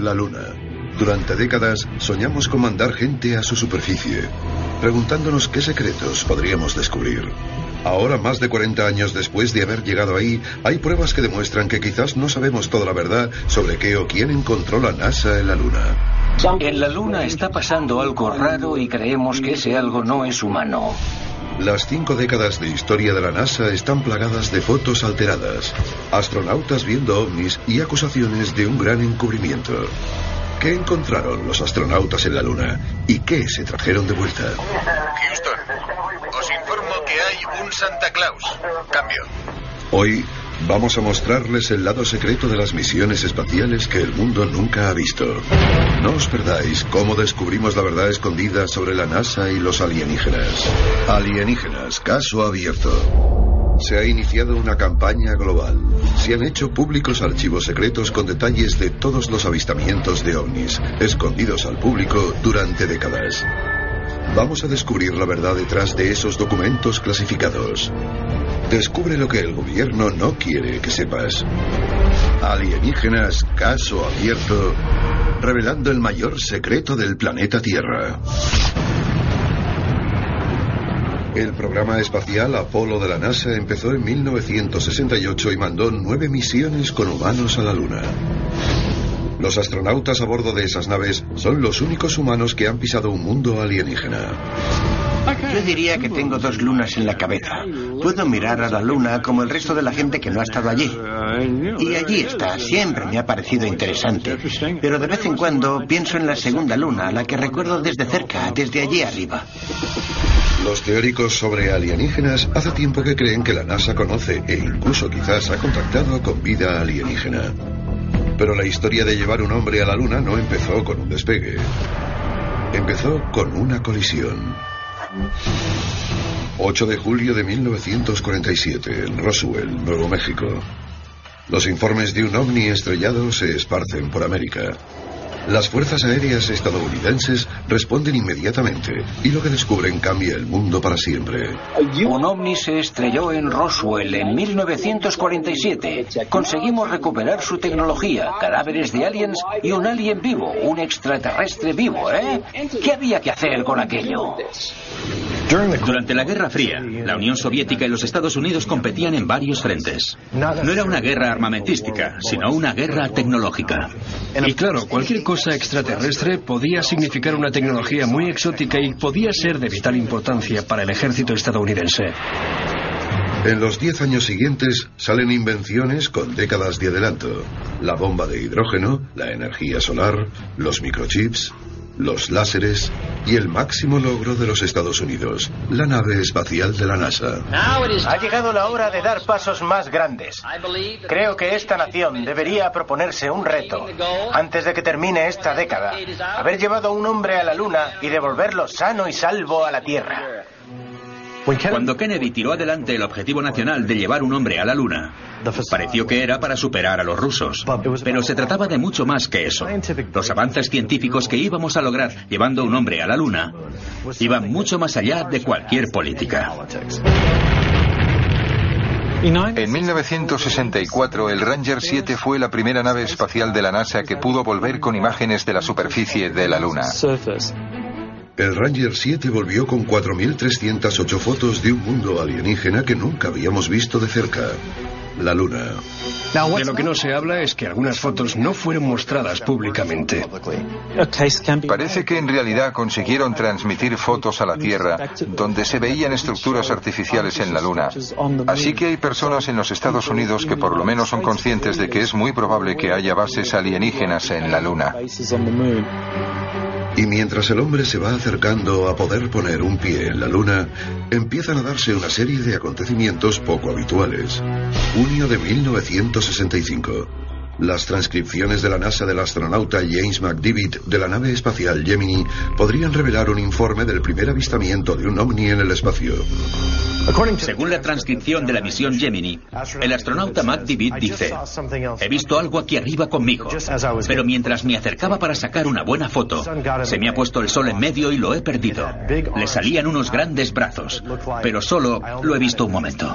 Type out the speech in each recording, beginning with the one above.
La Luna. Durante décadas soñamos con mandar gente a su superficie, preguntándonos qué secretos podríamos descubrir. Ahora, más de 40 años después de haber llegado ahí, hay pruebas que demuestran que quizás no sabemos toda la verdad sobre qué o quién encontró la NASA en la Luna. En la Luna está pasando algo raro y creemos que ese algo no es humano. Las cinco décadas de historia de la NASA están plagadas de fotos alteradas, astronautas viendo ovnis y acusaciones de un gran encubrimiento. ¿Qué encontraron los astronautas en la Luna y qué se trajeron de vuelta? Houston, os informo que hay un Santa Claus. Cambio. Hoy vamos a mostrarles el lado secreto de las misiones espaciales que el mundo nunca ha visto. No os perdáis cómo descubrimos la verdad escondida sobre la NASA y los alienígenas. Alienígenas, caso abierto. Se ha iniciado una campaña global. Se han hecho públicos archivos secretos con detalles de todos los avistamientos de ovnis, escondidos al público durante décadas. Vamos a descubrir la verdad detrás de esos documentos clasificados. Descubre lo que el gobierno no quiere que sepas. Alienígenas, caso abierto, revelando el mayor secreto del planeta Tierra. El programa espacial Apolo de la NASA empezó en 1968 y mandó nueve misiones con humanos a la Luna. Los astronautas a bordo de esas naves son los únicos humanos que han pisado un mundo alienígena. Yo diría que tengo dos lunas en la cabeza. Puedo mirar a la luna como el resto de la gente que no ha estado allí. Y allí está, siempre me ha parecido interesante. Pero de vez en cuando pienso en la segunda luna, la que recuerdo desde cerca, desde allí arriba. Los teóricos sobre alienígenas hace tiempo que creen que la NASA conoce e incluso quizás ha contactado con vida alienígena. Pero la historia de llevar un hombre a la Luna no empezó con un despegue. Empezó con una colisión. 8 de julio de 1947, en Roswell, Nuevo México. Los informes de un ovni estrellado se esparcen por América. Las fuerzas aéreas estadounidenses responden inmediatamente y lo que descubren cambia el mundo para siempre. Un ovni se estrelló en Roswell en 1947. Conseguimos recuperar su tecnología, cadáveres de aliens y un alien vivo, un extraterrestre vivo, ¿eh? ¿Qué había que hacer con aquello? Durante la Guerra Fría, la Unión Soviética y los Estados Unidos competían en varios frentes. No era una guerra armamentística, sino una guerra tecnológica. Y claro, cualquier cosa extraterrestre podía significar una tecnología muy exótica y podía ser de vital importancia para el ejército estadounidense. En los diez años siguientes salen invenciones con décadas de adelanto. La bomba de hidrógeno, la energía solar, los microchips, los láseres y el máximo logro de los Estados Unidos, la nave espacial de la NASA. Ha llegado la hora de dar pasos más grandes. Creo que esta nación debería proponerse un reto antes de que termine esta década. Haber llevado a un hombre a la Luna y devolverlo sano y salvo a la Tierra. Cuando Kennedy tiró adelante el objetivo nacional de llevar un hombre a la Luna, pareció que era para superar a los rusos. Pero se trataba de mucho más que eso. Los avances científicos que íbamos a lograr llevando un hombre a la Luna iban mucho más allá de cualquier política. En 1964, el Ranger 7 fue la primera nave espacial de la NASA que pudo volver con imágenes de la superficie de la Luna. El Ranger 7 volvió con 4.308 fotos de un mundo alienígena que nunca habíamos visto de cerca. La Luna. De lo que no se habla es que algunas fotos no fueron mostradas públicamente. Parece que en realidad consiguieron transmitir fotos a la Tierra donde se veían estructuras artificiales en la Luna. Así que hay personas en los Estados Unidos que por lo menos son conscientes de que es muy probable que haya bases alienígenas en la Luna. Y mientras el hombre se va acercando a poder poner un pie en la luna, empiezan a darse una serie de acontecimientos poco habituales. Junio de 1965. Las transcripciones de la NASA del astronauta James McDivitt de la nave espacial Gemini podrían revelar un informe del primer avistamiento de un ovni en el espacio. Según la transcripción de la misión Gemini, el astronauta Matt Divitt dice, he visto algo aquí arriba conmigo, pero mientras me acercaba para sacar una buena foto, se me ha puesto el sol en medio y lo he perdido. Le salían unos grandes brazos, pero solo lo he visto un momento.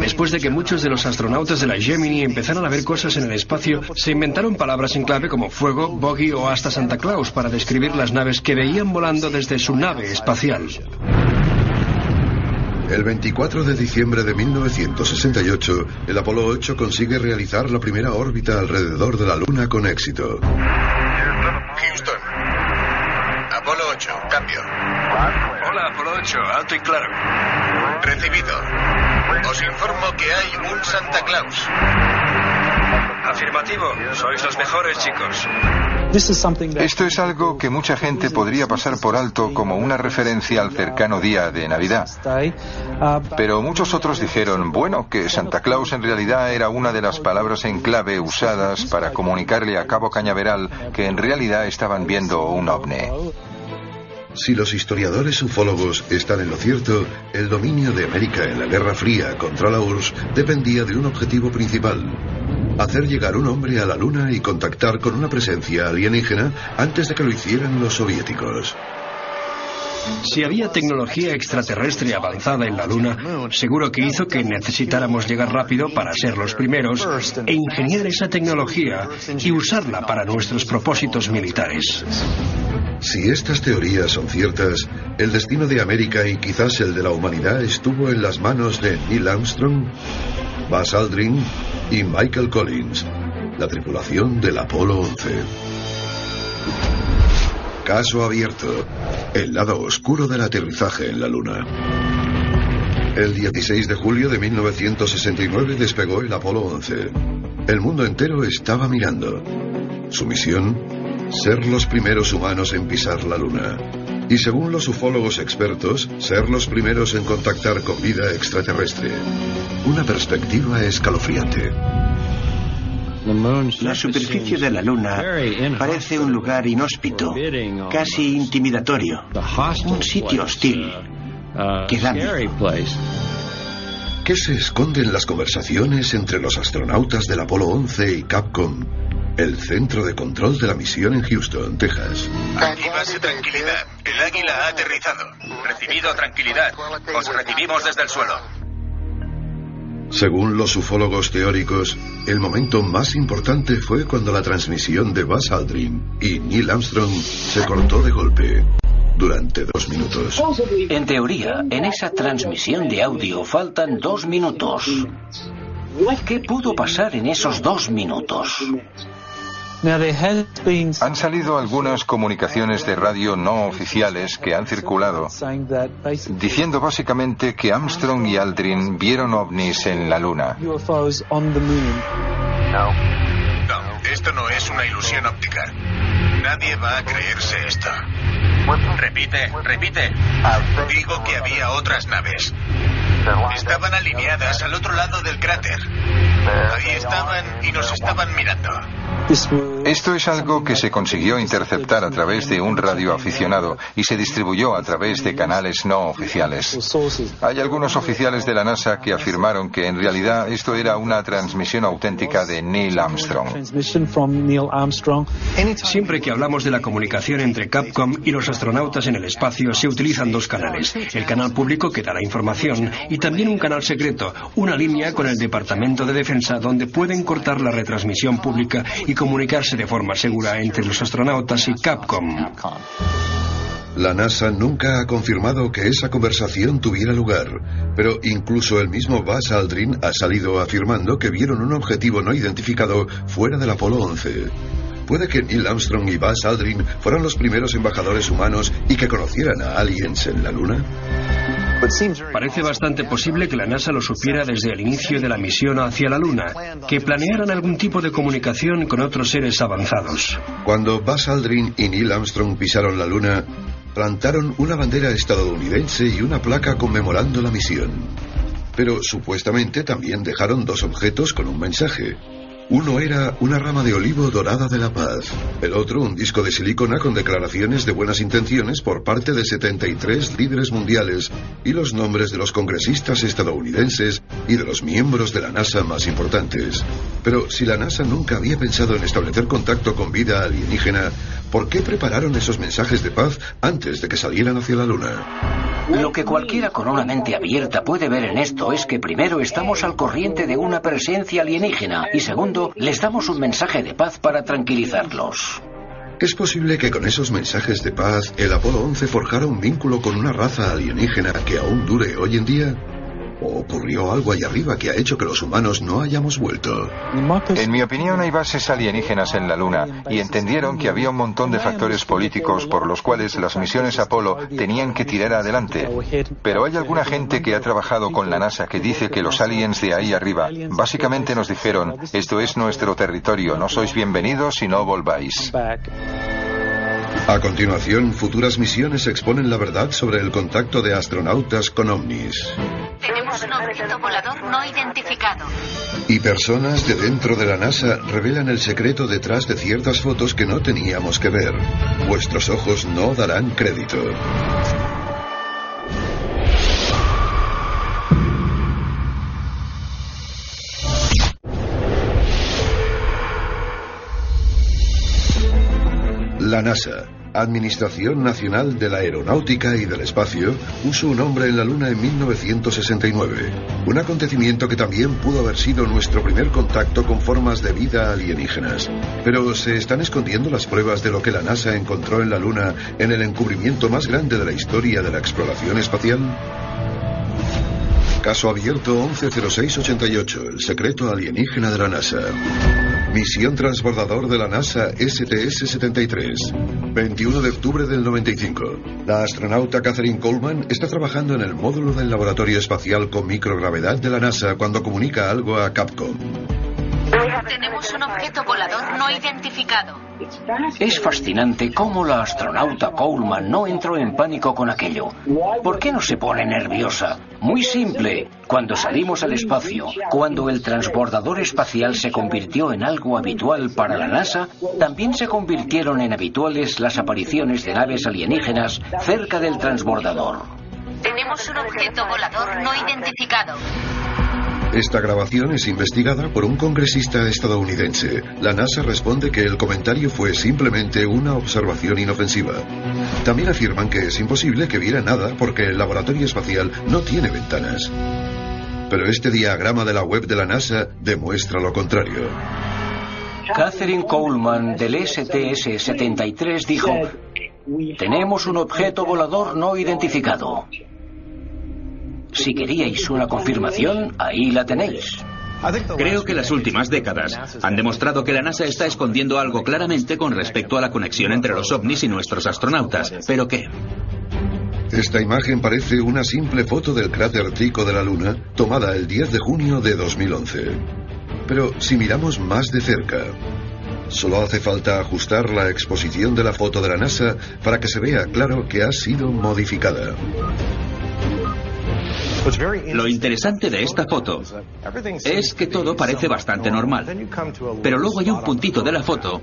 Después de que muchos de los astronautas de la Gemini empezaron a ver cosas en el espacio, se inventaron palabras en clave como fuego, bogey o hasta Santa Claus para describir las naves que veían volando desde su nave espacial. El 24 de diciembre de 1968, el Apolo 8 consigue realizar la primera órbita alrededor de la Luna con éxito. Houston. Apolo 8, cambio. Hola, Apolo 8, alto y claro. Recibido. Os informo que hay un Santa Claus. Afirmativo, sois los mejores chicos. Esto es algo que mucha gente podría pasar por alto como una referencia al cercano día de Navidad. Pero muchos otros dijeron, bueno, que Santa Claus en realidad era una de las palabras en clave usadas para comunicarle a Cabo Cañaveral que en realidad estaban viendo un ovni. Si los historiadores ufólogos están en lo cierto, el dominio de América en la Guerra Fría contra la URSS dependía de un objetivo principal. Hacer llegar un hombre a la Luna y contactar con una presencia alienígena antes de que lo hicieran los soviéticos. Si había tecnología extraterrestre avanzada en la Luna, seguro que hizo que necesitáramos llegar rápido para ser los primeros e ingeniar esa tecnología y usarla para nuestros propósitos militares. Si estas teorías son ciertas, el destino de América y quizás el de la humanidad estuvo en las manos de Neil Armstrong, Buzz Aldrin y Michael Collins, la tripulación del Apolo 11. Caso abierto. El lado oscuro del aterrizaje en la Luna. El 16 de julio de 1969 despegó el Apolo 11. El mundo entero estaba mirando. Su misión, ser los primeros humanos en pisar la Luna. Y según los ufólogos expertos, ser los primeros en contactar con vida extraterrestre. Una perspectiva escalofriante. La superficie de la Luna parece un lugar inhóspito, casi intimidatorio, un sitio hostil que da miedo. ¿Qué se esconde en las conversaciones entre los astronautas del Apolo 11 y Capcom, el centro de control de la misión en Houston, Texas? Aquí base tranquilidad. El águila ha aterrizado. Recibido tranquilidad. Os recibimos desde el suelo. Según los ufólogos teóricos, el momento más importante fue cuando la transmisión de Buzz Aldrin y Neil Armstrong se cortó de golpe durante dos minutos. En teoría, en esa transmisión de audio faltan dos minutos. ¿Qué pudo pasar en esos dos minutos? Han salido algunas comunicaciones de radio no oficiales que han circulado diciendo básicamente que Armstrong y Aldrin vieron ovnis en la Luna. No, esto no es una ilusión óptica. Nadie va a creerse esto. Repite, repite. Digo que había otras naves. Estaban alineadas al otro lado del cráter. Ahí estaban y nos estaban mirando. Esto es algo que se consiguió interceptar a través de un radioaficionado y se distribuyó a través de canales no oficiales. Hay algunos oficiales de la NASA que afirmaron que en realidad esto era una transmisión auténtica de Neil Armstrong. Siempre que hablamos de la comunicación entre Capcom y los astronautas en el espacio, se utilizan dos canales. El canal público que da la información y también un canal secreto, una línea con el Departamento de Defensa donde pueden cortar la retransmisión pública y comunicarse de forma segura entre los astronautas y Capcom. La NASA nunca ha confirmado que esa conversación tuviera lugar, pero incluso el mismo Buzz Aldrin ha salido afirmando que vieron un objetivo no identificado fuera del Apolo 11. ¿Puede que Neil Armstrong y Buzz Aldrin fueran los primeros embajadores humanos y que conocieran a aliens en la Luna? Parece bastante posible que la NASA lo supiera desde el inicio de la misión hacia la Luna, que planearan algún tipo de comunicación con otros seres avanzados. Cuando Buzz Aldrin y Neil Armstrong pisaron la Luna, plantaron una bandera estadounidense y una placa conmemorando la misión. Pero supuestamente también dejaron dos objetos con un mensaje. Uno era una rama de olivo dorada de la paz, el otro un disco de silicona con declaraciones de buenas intenciones por parte de 73 líderes mundiales y los nombres de los congresistas estadounidenses y de los miembros de la NASA más importantes. Pero si la NASA nunca había pensado en establecer contacto con vida alienígena, ¿por qué prepararon esos mensajes de paz antes de que salieran hacia la Luna? Lo que cualquiera con una mente abierta puede ver en esto es que primero estamos al corriente de una presencia alienígena y segundo, les damos un mensaje de paz para tranquilizarlos. ¿Es posible que con esos mensajes de paz el Apolo 11 forjara un vínculo con una raza alienígena que aún dure hoy en día? ¿O ocurrió algo allá arriba que ha hecho que los humanos no hayamos vuelto? En mi opinión hay bases alienígenas en la Luna y entendieron que había un montón de factores políticos por los cuales las misiones Apolo tenían que tirar adelante. Pero hay alguna gente que ha trabajado con la NASA que dice que los aliens de ahí arriba básicamente nos dijeron, esto es nuestro territorio, no sois bienvenidos si no volváis. A continuación, futuras misiones exponen la verdad sobre el contacto de astronautas con ovnis. Tenemos un objeto volador no identificado. Y personas de dentro de la NASA revelan el secreto detrás de ciertas fotos que no teníamos que ver. Vuestros ojos no darán crédito. La NASA, Administración Nacional de la Aeronáutica y del Espacio, puso un hombre en la Luna en 1969. Un acontecimiento que también pudo haber sido nuestro primer contacto con formas de vida alienígenas. Pero ¿se están escondiendo las pruebas de lo que la NASA encontró en la Luna en el encubrimiento más grande de la historia de la exploración espacial? Caso abierto 110688, el secreto alienígena de la NASA. Misión transbordador de la NASA STS-73. 21 de octubre del 95. La astronauta Catherine Coleman está trabajando en el módulo del Laboratorio Espacial con Microgravedad de la NASA cuando comunica algo a Capcom. Tenemos un objeto volador no identificado. Es fascinante cómo la astronauta Coleman no entró en pánico con aquello. ¿Por qué no se pone nerviosa? Muy simple. Cuando salimos al espacio, cuando el transbordador espacial se convirtió en algo habitual para la NASA, también se convirtieron en habituales las apariciones de naves alienígenas cerca del transbordador. Tenemos un objeto volador no identificado. Esta grabación es investigada por un congresista estadounidense. La NASA responde que el comentario fue simplemente una observación inofensiva. También afirman que es imposible que viera nada porque el laboratorio espacial no tiene ventanas. Pero este diagrama de la web de la NASA demuestra lo contrario. Catherine Coleman del STS-73 dijo, tenemos un objeto volador no identificado. Si queríais una confirmación, ahí la tenéis. Creo que las últimas décadas han demostrado que la NASA está escondiendo algo claramente con respecto a la conexión entre los ovnis y nuestros astronautas. ¿Pero qué? Esta imagen parece una simple foto del cráter Tico de la Luna, tomada el 10 de junio de 2011. Pero si miramos más de cerca, solo hace falta ajustar la exposición de la foto de la NASA para que se vea claro que ha sido modificada. Lo interesante de esta foto es que todo parece bastante normal, pero luego hay un puntito de la foto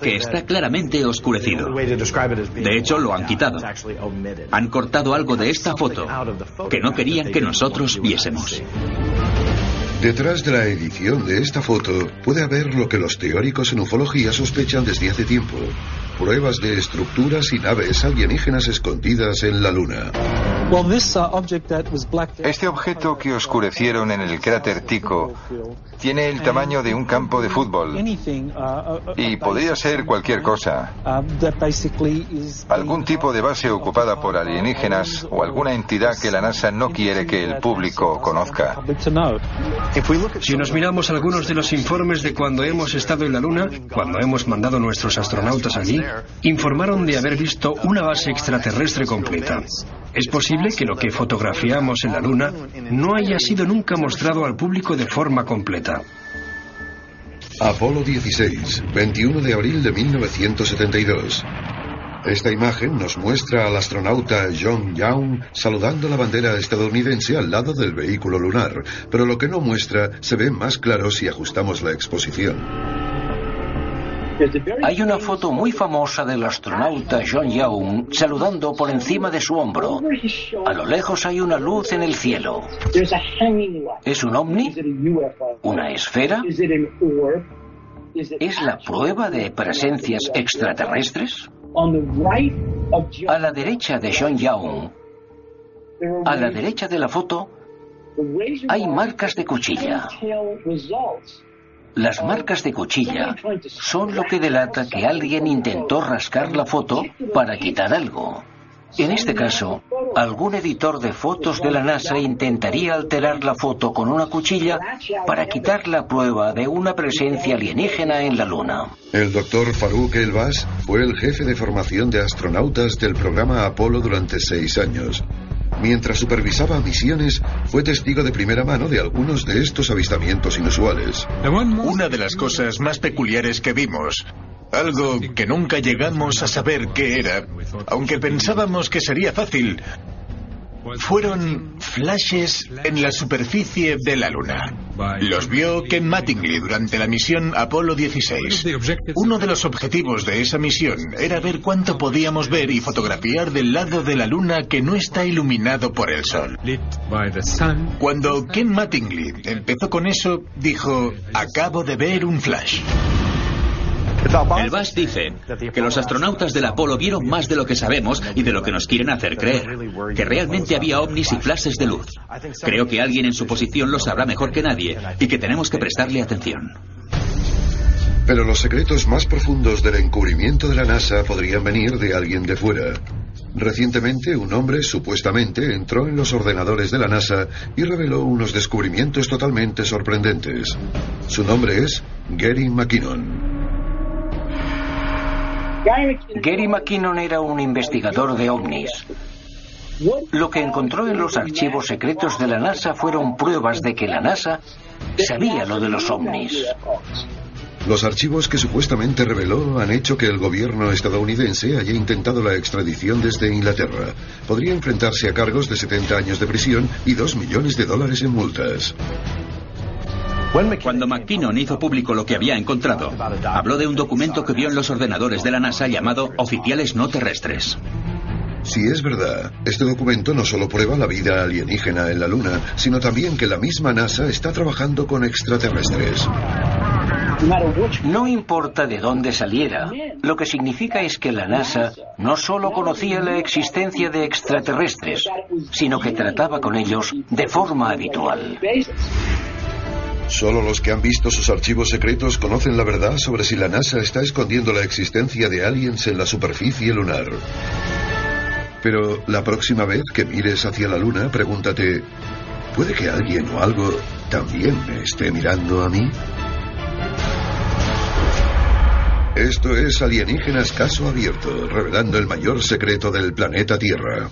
que está claramente oscurecido. De hecho, lo han quitado. Han cortado algo de esta foto que no querían que nosotros viésemos. Detrás de la edición de esta foto puede haber lo que los teóricos en ufología sospechan desde hace tiempo. Pruebas de estructuras y naves alienígenas escondidas en la Luna. Este objeto que oscurecieron en el cráter Tico tiene el tamaño de un campo de fútbol y podría ser cualquier cosa. Algún tipo de base ocupada por alienígenas o alguna entidad que la NASA no quiere que el público conozca. Si nos miramos algunos de los informes de cuando hemos estado en la Luna, cuando hemos mandado nuestros astronautas allí, informaron de haber visto una base extraterrestre completa. Es posible que lo que fotografiamos en la Luna no haya sido nunca mostrado al público de forma completa. Apolo 16, 21 de abril de 1972. Esta imagen nos muestra al astronauta John Young saludando la bandera estadounidense al lado del vehículo lunar, pero lo que no muestra se ve más claro si ajustamos la exposición. Hay una foto muy famosa del astronauta John Young saludando por encima de su hombro. A lo lejos hay una luz en el cielo. ¿Es un ovni? ¿Una esfera? ¿Es la prueba de presencias extraterrestres? A la derecha de John Young, a la derecha de la foto, hay marcas de cuchilla. Las marcas de cuchilla son lo que delata que alguien intentó rascar la foto para quitar algo. En este caso, algún editor de fotos de la NASA intentaría alterar la foto con una cuchilla para quitar la prueba de una presencia alienígena en la Luna. El doctor Farouk Elbas fue el jefe de formación de astronautas del programa Apolo durante seis años. Mientras supervisaba misiones, fue testigo de primera mano de algunos de estos avistamientos inusuales. Una de las cosas más peculiares que vimos algo que nunca llegamos a saber qué era, aunque pensábamos que sería fácil. Fueron flashes en la superficie de la Luna. Los vio Ken Mattingly durante la misión Apolo 16. Uno de los objetivos de esa misión era ver cuánto podíamos ver y fotografiar del lado de la Luna que no está iluminado por el Sol. Cuando Ken Mattingly empezó con eso, dijo, acabo de ver un flash. El BAS dice que los astronautas del Apolo vieron más de lo que sabemos y de lo que nos quieren hacer creer, que realmente había ovnis y flashes de luz. Creo que alguien en su posición lo sabrá mejor que nadie y que tenemos que prestarle atención. Pero los secretos más profundos del encubrimiento de la NASA podrían venir de alguien de fuera. Recientemente, un hombre supuestamente entró en los ordenadores de la NASA y reveló unos descubrimientos totalmente sorprendentes. Su nombre es Gary McKinnon. Gary McKinnon era un investigador de ovnis. Lo que encontró en los archivos secretos de la NASA fueron pruebas de que la NASA sabía lo de los ovnis. Los archivos que supuestamente reveló han hecho que el gobierno estadounidense haya intentado la extradición desde Inglaterra. Podría enfrentarse a cargos de 70 años de prisión y 2 millones de dólares en multas. Cuando McKinnon hizo público lo que había encontrado, habló de un documento que vio en los ordenadores de la NASA llamado Oficiales No Terrestres. Si es verdad, este documento no solo prueba la vida alienígena en la Luna, sino también que la misma NASA está trabajando con extraterrestres. No importa de dónde saliera, lo que significa es que la NASA no solo conocía la existencia de extraterrestres, sino que trataba con ellos de forma habitual. Solo los que han visto sus archivos secretos conocen la verdad sobre si la NASA está escondiendo la existencia de aliens en la superficie lunar. Pero la próxima vez que mires hacia la Luna, pregúntate, ¿puede que alguien o algo también me esté mirando a mí? Esto es Alienígenas Caso Abierto, revelando el mayor secreto del planeta Tierra.